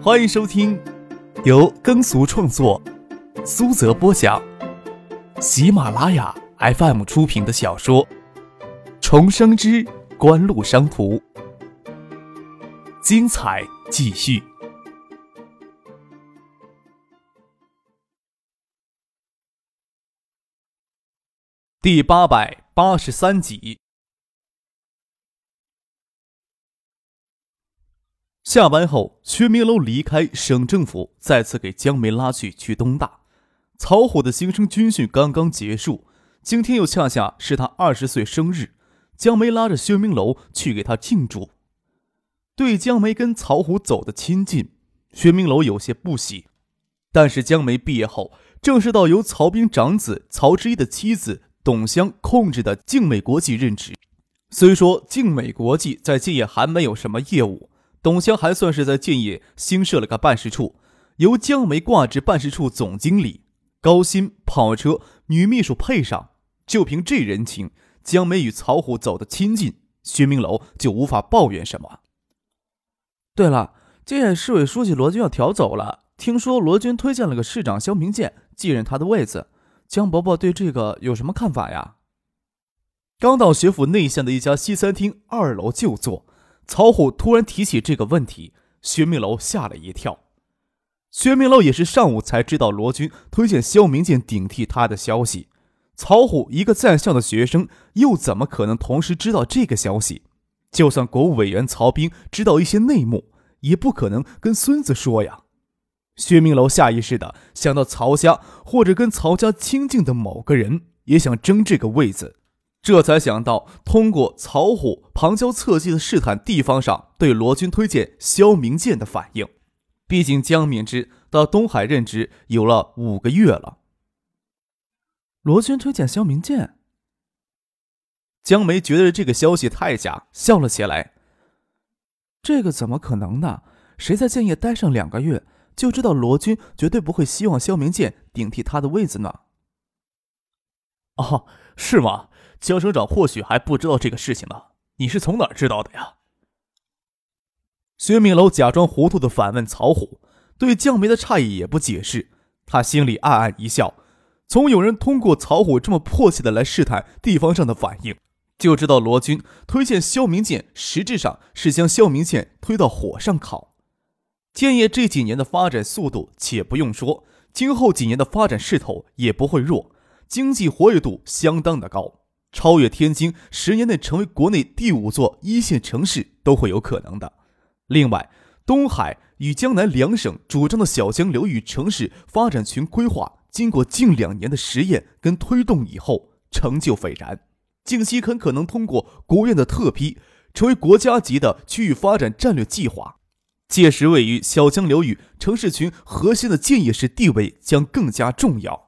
欢迎收听由耕俗创作、苏泽播讲、喜马拉雅 FM 出品的小说《重生之官路商途》，精彩继续，第八百八十三集。下班后，薛明楼离开省政府，再次给江梅拉去去东大。曹虎的新生军训刚刚结束，今天又恰恰是他二十岁生日，江梅拉着薛明楼去给他庆祝。对江梅跟曹虎走得亲近，薛明楼有些不喜。但是江梅毕业后，正式到由曹兵长子曹之一的妻子董香控制的静美国际任职。虽说静美国际在建业还没有什么业务。董香还算是在建业新设了个办事处，由江梅挂职办事处总经理，高薪、跑车、女秘书配上，就凭这人情，江梅与曹虎走得亲近，薛明楼就无法抱怨什么。对了，建业市委书记罗军要调走了，听说罗军推荐了个市长肖明建继任他的位子，江伯伯对这个有什么看法呀？刚到学府内巷的一家西餐厅二楼就坐。曹虎突然提起这个问题，薛明楼吓了一跳。薛明楼也是上午才知道罗军推荐肖明建顶替他的消息。曹虎一个在校的学生，又怎么可能同时知道这个消息？就算国务委员曹彬知道一些内幕，也不可能跟孙子说呀。薛明楼下意识的想到曹家或者跟曹家亲近的某个人也想争这个位子。这才想到通过曹虎旁敲侧击的试探地方上对罗军推荐肖明建的反应。毕竟江敏之到东海任职有了五个月了。罗军推荐肖明建，江梅觉得这个消息太假，笑了起来。这个怎么可能呢？谁在建业待上两个月，就知道罗军绝对不会希望肖明建顶替他的位子呢？哦，是吗？江省长或许还不知道这个事情呢，你是从哪儿知道的呀？薛明楼假装糊涂的反问曹虎，对江梅的诧异也不解释，他心里暗暗一笑。从有人通过曹虎这么迫切的来试探地方上的反应，就知道罗军推荐肖明建，实质上是将肖明建推到火上烤。建业这几年的发展速度，且不用说，今后几年的发展势头也不会弱，经济活跃度相当的高。超越天津，十年内成为国内第五座一线城市都会有可能的。另外，东海与江南两省主张的小江流域城市发展群规划，经过近两年的实验跟推动以后，成就斐然。近期很可能通过国务院的特批，成为国家级的区域发展战略计划。届时，位于小江流域城市群核心的建业市地位将更加重要。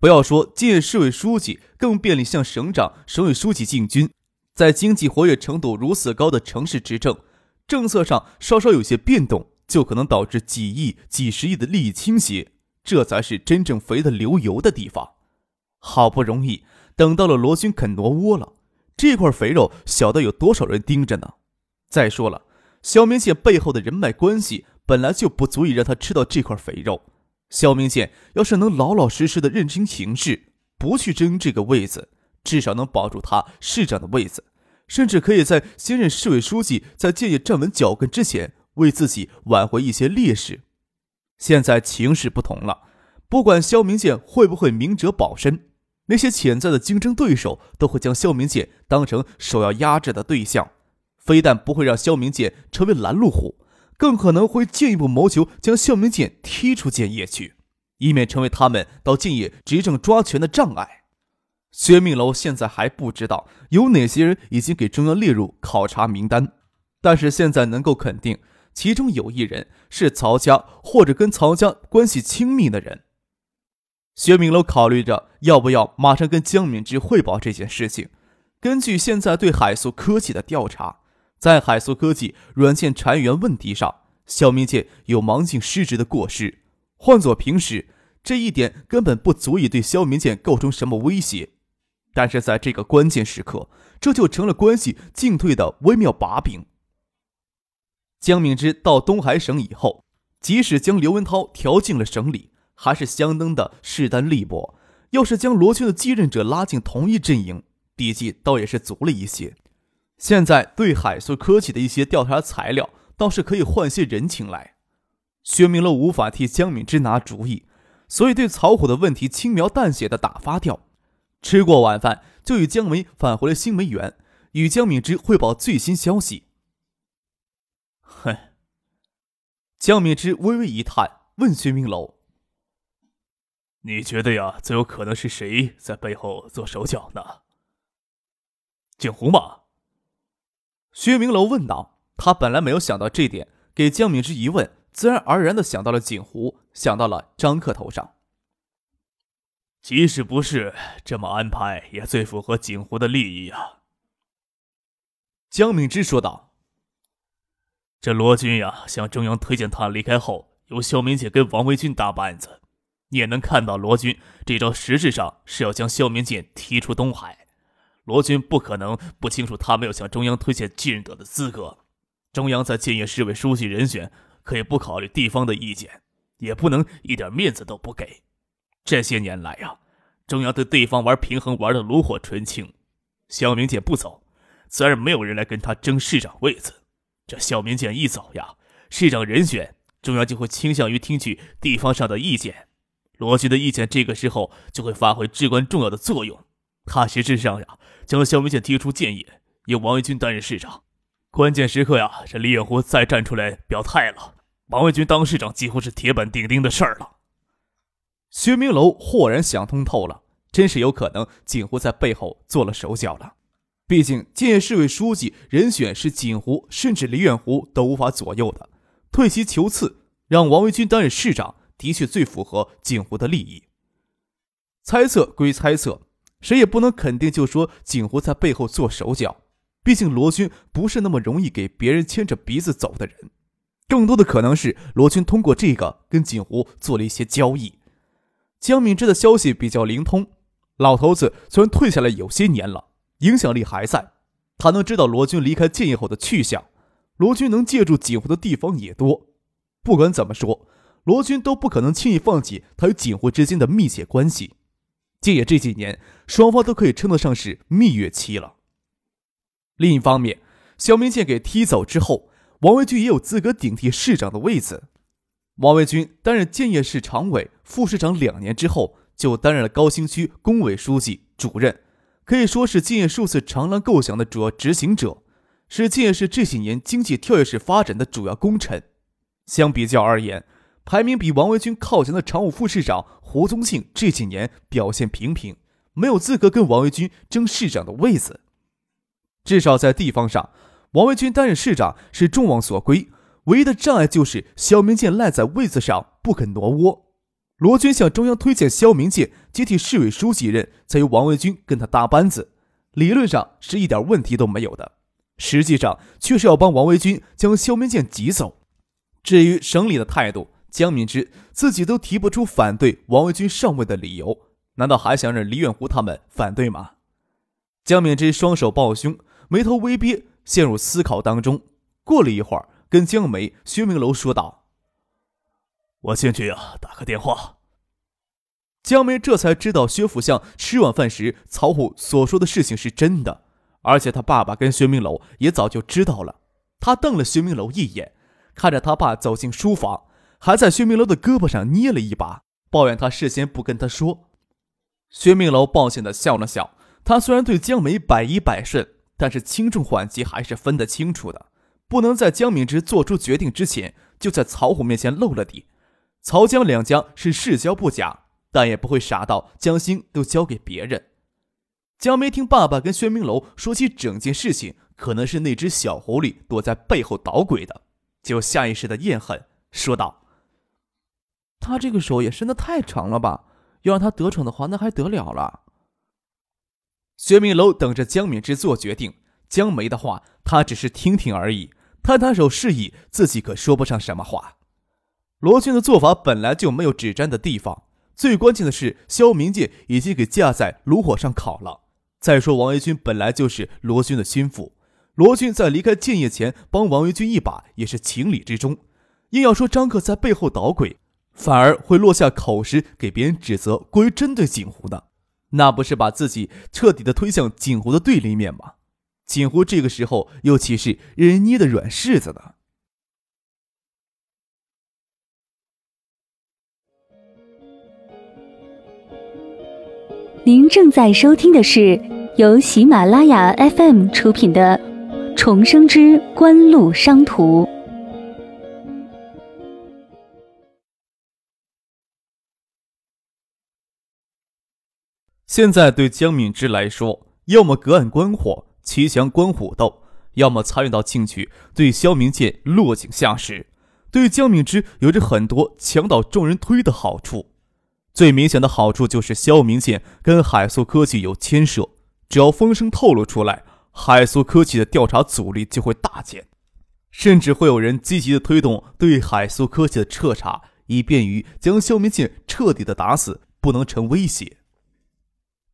不要说建市委书记，更便利向省长、省委书记进军。在经济活跃程度如此高的城市执政，政策上稍稍有些变动，就可能导致几亿、几十亿的利益倾斜，这才是真正肥得流油的地方。好不容易等到了罗军肯挪窝了，这块肥肉小到有多少人盯着呢？再说了，肖明建背后的人脉关系本来就不足以让他吃到这块肥肉。肖明建要是能老老实实的认清形势，不去争这个位子，至少能保住他市长的位子，甚至可以在新任市委书记在建业站稳脚跟之前，为自己挽回一些劣势。现在情势不同了，不管肖明建会不会明哲保身，那些潜在的竞争对手都会将肖明建当成首要压制的对象，非但不会让肖明建成为拦路虎。更可能会进一步谋求将肖明建踢出建业去，以免成为他们到建业执政抓权的障碍。薛明楼现在还不知道有哪些人已经给中央列入考察名单，但是现在能够肯定，其中有一人是曹家或者跟曹家关系亲密的人。薛明楼考虑着要不要马上跟江敏之汇报这件事情。根据现在对海素科技的调查。在海素科技软件裁员问题上，肖明建有忙进失职的过失。换做平时，这一点根本不足以对肖明建构成什么威胁。但是在这个关键时刻，这就成了关系进退的微妙把柄。江敏之到东海省以后，即使将刘文涛调进了省里，还是相当的势单力薄。要是将罗军的继任者拉进同一阵营，底气倒也是足了一些。现在对海素科技的一些调查材料，倒是可以换些人情来。薛明楼无法替江敏之拿主意，所以对曹虎的问题轻描淡写的打发掉。吃过晚饭，就与江梅返回了新梅园，与江敏之汇报最新消息。哼，江敏之微微一叹，问薛明楼：“你觉得呀，最有可能是谁在背后做手脚呢？”景湖吗？薛明楼问道。他本来没有想到这点，给江敏之一问。自然而然的想到了锦湖，想到了张克头上。即使不是这么安排，也最符合锦湖的利益啊。江敏之说道：“这罗军呀，向中央推荐他离开后，由肖明建跟王维军搭班子。你也能看到，罗军这招实质上是要将肖明建踢出东海。罗军不可能不清楚，他没有向中央推荐继任者的资格。中央在建业市委书记人选。”可以不考虑地方的意见，也不能一点面子都不给。这些年来呀，中央对地方玩平衡玩的炉火纯青。肖明建不走，自然没有人来跟他争市长位子。这肖明建一走呀，市长人选中央就会倾向于听取地方上的意见。罗军的意见这个时候就会发挥至关重要的作用。他实质上呀，将肖明建提出建议，由王维军担任市长。关键时刻呀，这李远湖再站出来表态了，王维军当市长几乎是铁板钉钉的事儿了。薛明楼豁然想通透了，真是有可能锦湖在背后做了手脚了。毕竟建业市委书记人选是锦湖，甚至李远湖都无法左右的。退其求次，让王维军担任市长，的确最符合锦湖的利益。猜测归猜测，谁也不能肯定，就说景湖在背后做手脚。毕竟罗军不是那么容易给别人牵着鼻子走的人，更多的可能是罗军通过这个跟景湖做了一些交易。江敏之的消息比较灵通，老头子虽然退下来有些年了，影响力还在，他能知道罗军离开建业后的去向，罗军能借助锦湖的地方也多。不管怎么说，罗军都不可能轻易放弃他与锦湖之间的密切关系。建业这几年，双方都可以称得上是蜜月期了。另一方面，肖明建给踢走之后，王维军也有资格顶替市长的位子。王维军担任建业市常委、副市长两年之后，就担任了高新区工委书记、主任，可以说是建业数次长廊构想的主要执行者，是建业市这几年经济跳跃式发展的主要功臣。相比较而言，排名比王维军靠前的常务副市长胡宗庆这几年表现平平，没有资格跟王维军争市长的位子。至少在地方上，王维军担任市长是众望所归。唯一的障碍就是肖明建赖在位子上不肯挪窝。罗军向中央推荐肖明建接替市委书记任，才由王维军跟他搭班子。理论上是一点问题都没有的，实际上却是要帮王维军将肖明建挤走。至于省里的态度，江敏之自己都提不出反对王维军上位的理由，难道还想让李远湖他们反对吗？江敏之双手抱胸。眉头微憋，陷入思考当中。过了一会儿，跟江梅、薛明楼说道：“我先去啊，打个电话。”江梅这才知道薛福相吃晚饭时曹虎所说的事情是真的，而且他爸爸跟薛明楼也早就知道了。他瞪了薛明楼一眼，看着他爸走进书房，还在薛明楼的胳膊上捏了一把，抱怨他事先不跟他说。薛明楼抱歉的笑了笑，他虽然对江梅百依百顺。但是轻重缓急还是分得清楚的，不能在江敏之做出决定之前就在曹虎面前露了底。曹江两家是世交不假，但也不会傻到将心都交给别人。江梅听爸爸跟薛明楼说起整件事情，可能是那只小狐狸躲在背后捣鬼的，就下意识的厌恨，说道：“他这个手也伸得太长了吧？要让他得逞的话，那还得了了。”薛明楼等着江敏之做决定，江梅的话他只是听听而已，摊摊手示意，自己可说不上什么话。罗军的做法本来就没有指摘的地方，最关键的是肖明建已经给架在炉火上烤了。再说王维军本来就是罗军的心腹，罗军在离开建业前帮王维军一把也是情理之中。硬要说张克在背后捣鬼，反而会落下口实给别人指责，过于针对锦湖的，那不是把自己彻底的推向锦湖的对立面吗？锦湖这个时候又岂是任人捏的软柿子呢？您正在收听的是由喜马拉雅 FM 出品的《重生之官路商途》。现在对江敏之来说，要么隔岸观火、骑墙观虎斗，要么参与到进去，对萧明剑落井下石。对江敏之有着很多墙倒众人推的好处。最明显的好处就是萧明剑跟海素科技有牵涉，只要风声透露出来，海素科技的调查阻力就会大减，甚至会有人积极的推动对海素科技的彻查，以便于将萧明剑彻底的打死，不能成威胁。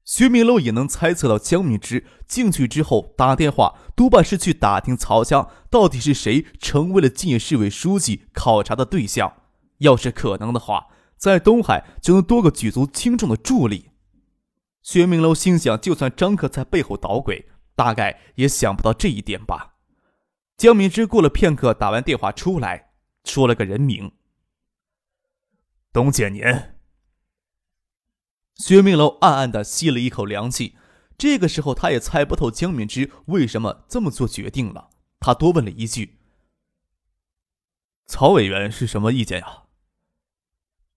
薛明楼也能猜测到江敏之进去之后打电话，多半是去打听曹家到底是谁成为了晋野市委书记考察的对象。要是可能的话。在东海就能多个举足轻重的助力。薛明楼心想，就算张克在背后捣鬼，大概也想不到这一点吧。江敏之过了片刻，打完电话出来，说了个人名：董建年。薛明楼暗暗的吸了一口凉气。这个时候，他也猜不透江敏之为什么这么做决定了。他多问了一句：“曹委员是什么意见呀？”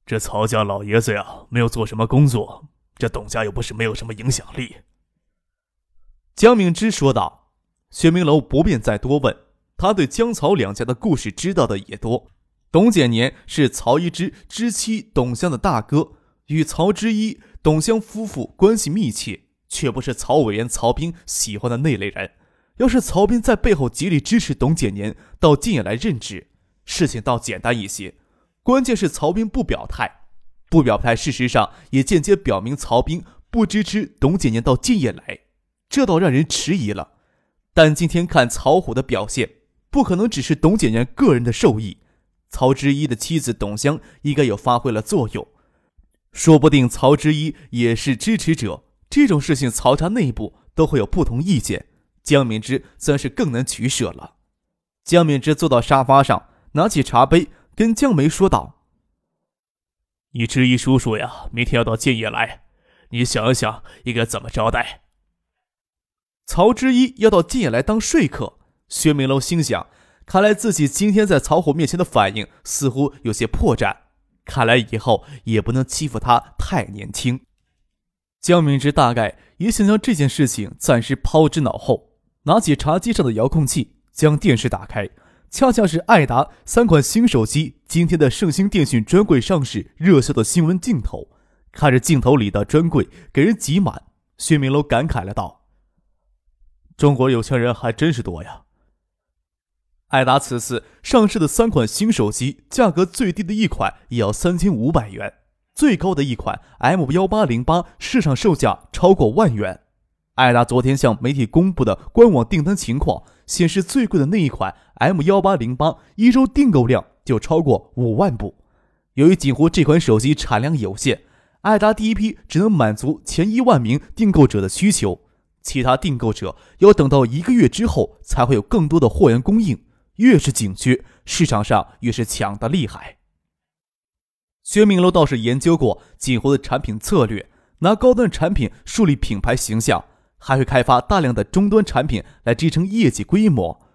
这曹家老爷子呀，没有做什么工作，这董家又不是没有什么影响力。江敏之说道：“薛明楼不便再多问，他对江曹两家的故事知道的也多。董简年是曹一之之妻董香的大哥，与曹之一、董香夫妇关系密切，却不是曹委员曹斌喜欢的那类人。要是曹斌在背后极力支持董简年到晋野来任职，事情倒简单一些。”关键是曹斌不表态，不表态，事实上也间接表明曹斌不支持董简年到晋野来，这倒让人迟疑了。但今天看曹虎的表现，不可能只是董简年个人的受益，曹之一的妻子董香应该有发挥了作用，说不定曹之一也是支持者。这种事情，曹家内部都会有不同意见，江敏之自然是更难取舍了。江敏之坐到沙发上，拿起茶杯。跟江梅说道：“你知一叔叔呀，明天要到建业来，你想一想应该怎么招待。”曹之一要到建业来当说客，薛明楼心想：看来自己今天在曹虎面前的反应似乎有些破绽，看来以后也不能欺负他太年轻。江明之大概也想将这件事情暂时抛之脑后，拿起茶几上的遥控器，将电视打开。恰恰是爱达三款新手机今天的盛兴电讯专柜上市热销的新闻镜头，看着镜头里的专柜给人挤满，薛明楼感慨了道：“中国有钱人还真是多呀。”爱达此次上市的三款新手机，价格最低的一款也要三千五百元，最高的一款 M 幺八零八市场售价超过万元。爱达昨天向媒体公布的官网订单情况显示，最贵的那一款 M 幺八零八一周订购量就超过五万部。由于锦湖这款手机产量有限，爱达第一批只能满足前一万名订购者的需求，其他订购者要等到一个月之后才会有更多的货源供应。越是紧缺，市场上越是抢得厉害。薛明楼倒是研究过锦湖的产品策略，拿高端产品树立品牌形象。还会开发大量的终端产品来支撑业绩规模，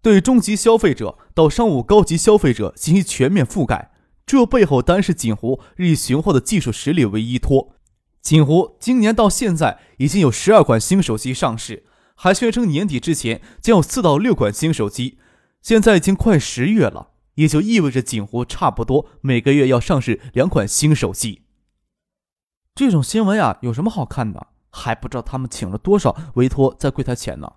对中级消费者到商务高级消费者进行全面覆盖。这背后单是锦湖日益雄厚的技术实力为依托。锦湖今年到现在已经有十二款新手机上市，还宣称年底之前将有四到六款新手机。现在已经快十月了，也就意味着锦湖差不多每个月要上市两款新手机。这种新闻呀，有什么好看的？还不知道他们请了多少委托在柜台前呢。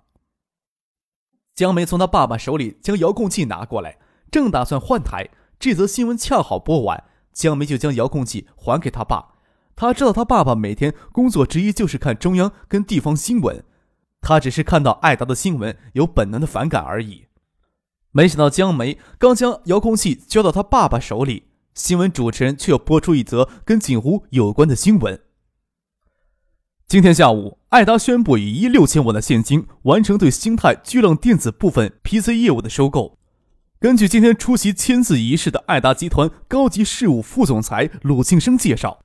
江梅从他爸爸手里将遥控器拿过来，正打算换台，这则新闻恰好播完，江梅就将遥控器还给他爸。他知道他爸爸每天工作之一就是看中央跟地方新闻，他只是看到艾达的新闻有本能的反感而已。没想到江梅刚将遥控器交到他爸爸手里，新闻主持人却又播出一则跟锦湖有关的新闻。今天下午，爱达宣布以一六千万的现金完成对星泰巨浪电子部分 PC 业务的收购。根据今天出席签字仪式的爱达集团高级事务副总裁鲁庆生介绍，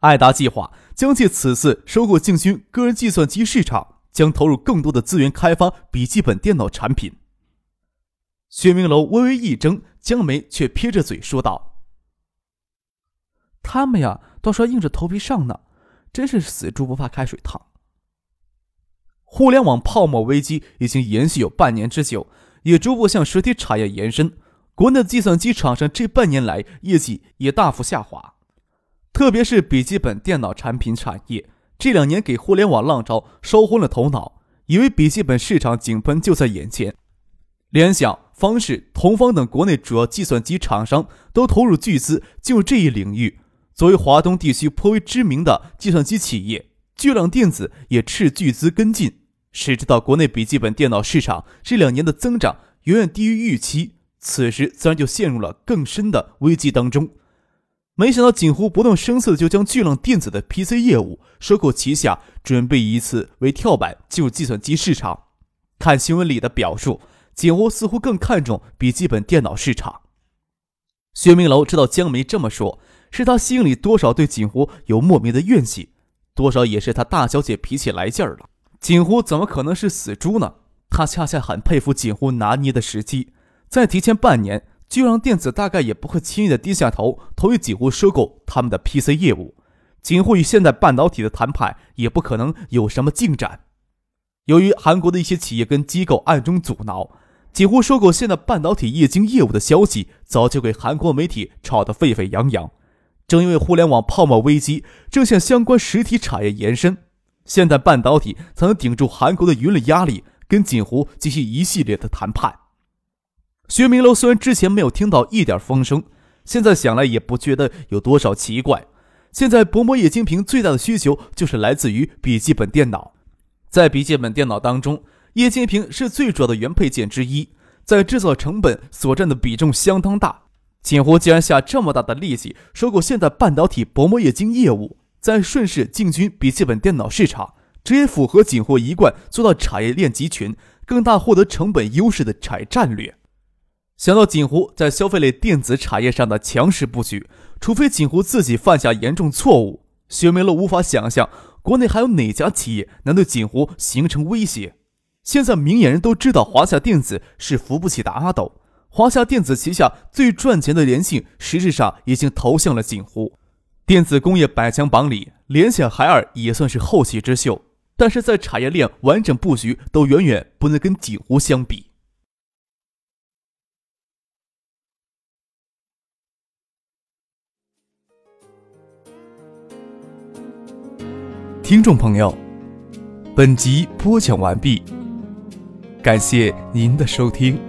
爱达计划将借此次收购进军个人计算机市场，将投入更多的资源开发笔记本电脑产品。薛明楼微微一怔，江梅却撇着嘴说道：“他们呀，倒是硬着头皮上呢，真是死猪不怕开水烫。互联网泡沫危机已经延续有半年之久，也逐步向实体产业延伸。国内的计算机厂商这半年来业绩也大幅下滑，特别是笔记本电脑产品产业，这两年给互联网浪潮烧昏了头脑，以为笔记本市场井喷就在眼前。联想。方式、同方等国内主要计算机厂商都投入巨资进入这一领域。作为华东地区颇为知名的计算机企业，巨浪电子也斥巨资跟进。谁知道国内笔记本电脑市场这两年的增长远远低于预期，此时自然就陷入了更深的危机当中。没想到锦湖不动声色就将巨浪电子的 PC 业务收购旗下，准备以此为跳板进入计算机市场。看新闻里的表述。锦湖似乎更看重笔记本电脑市场。薛明楼知道江梅这么说，是他心里多少对锦湖有莫名的怨气，多少也是他大小姐脾气来劲儿了。锦湖怎么可能是死猪呢？他恰恰很佩服锦湖拿捏的时机，再提前半年，巨浪电子大概也不会轻易的低下头，同意锦湖收购他们的 PC 业务。锦湖与现代半导体的谈判也不可能有什么进展。由于韩国的一些企业跟机构暗中阻挠。几乎收购现代半导体液晶业务的消息，早就给韩国媒体炒得沸沸扬扬。正因为互联网泡沫危机正向相关实体产业延伸，现代半导体才能顶住韩国的舆论压力，跟锦湖进行一系列的谈判。薛明楼虽然之前没有听到一点风声，现在想来也不觉得有多少奇怪。现在薄膜液晶屏最大的需求就是来自于笔记本电脑，在笔记本电脑当中。液晶屏是最主要的原配件之一，在制造成本所占的比重相当大。锦湖既然下这么大的力气收购现代半导体薄膜液晶业务，再顺势进军笔记本电脑市场，这也符合锦湖一贯做到产业链集群、更大获得成本优势的产业战略。想到锦湖在消费类电子产业上的强势布局，除非锦湖自己犯下严重错误，薛梅乐无法想象国内还有哪家企业能对锦湖形成威胁。现在明眼人都知道华夏电子是扶不起的阿斗，华夏电子旗下最赚钱的联信，实质上已经投向了锦湖。电子工业百强榜里，联想、海尔也算是后起之秀，但是在产业链完整布局都远远不能跟锦湖相比。听众朋友，本集播讲完毕。感谢您的收听。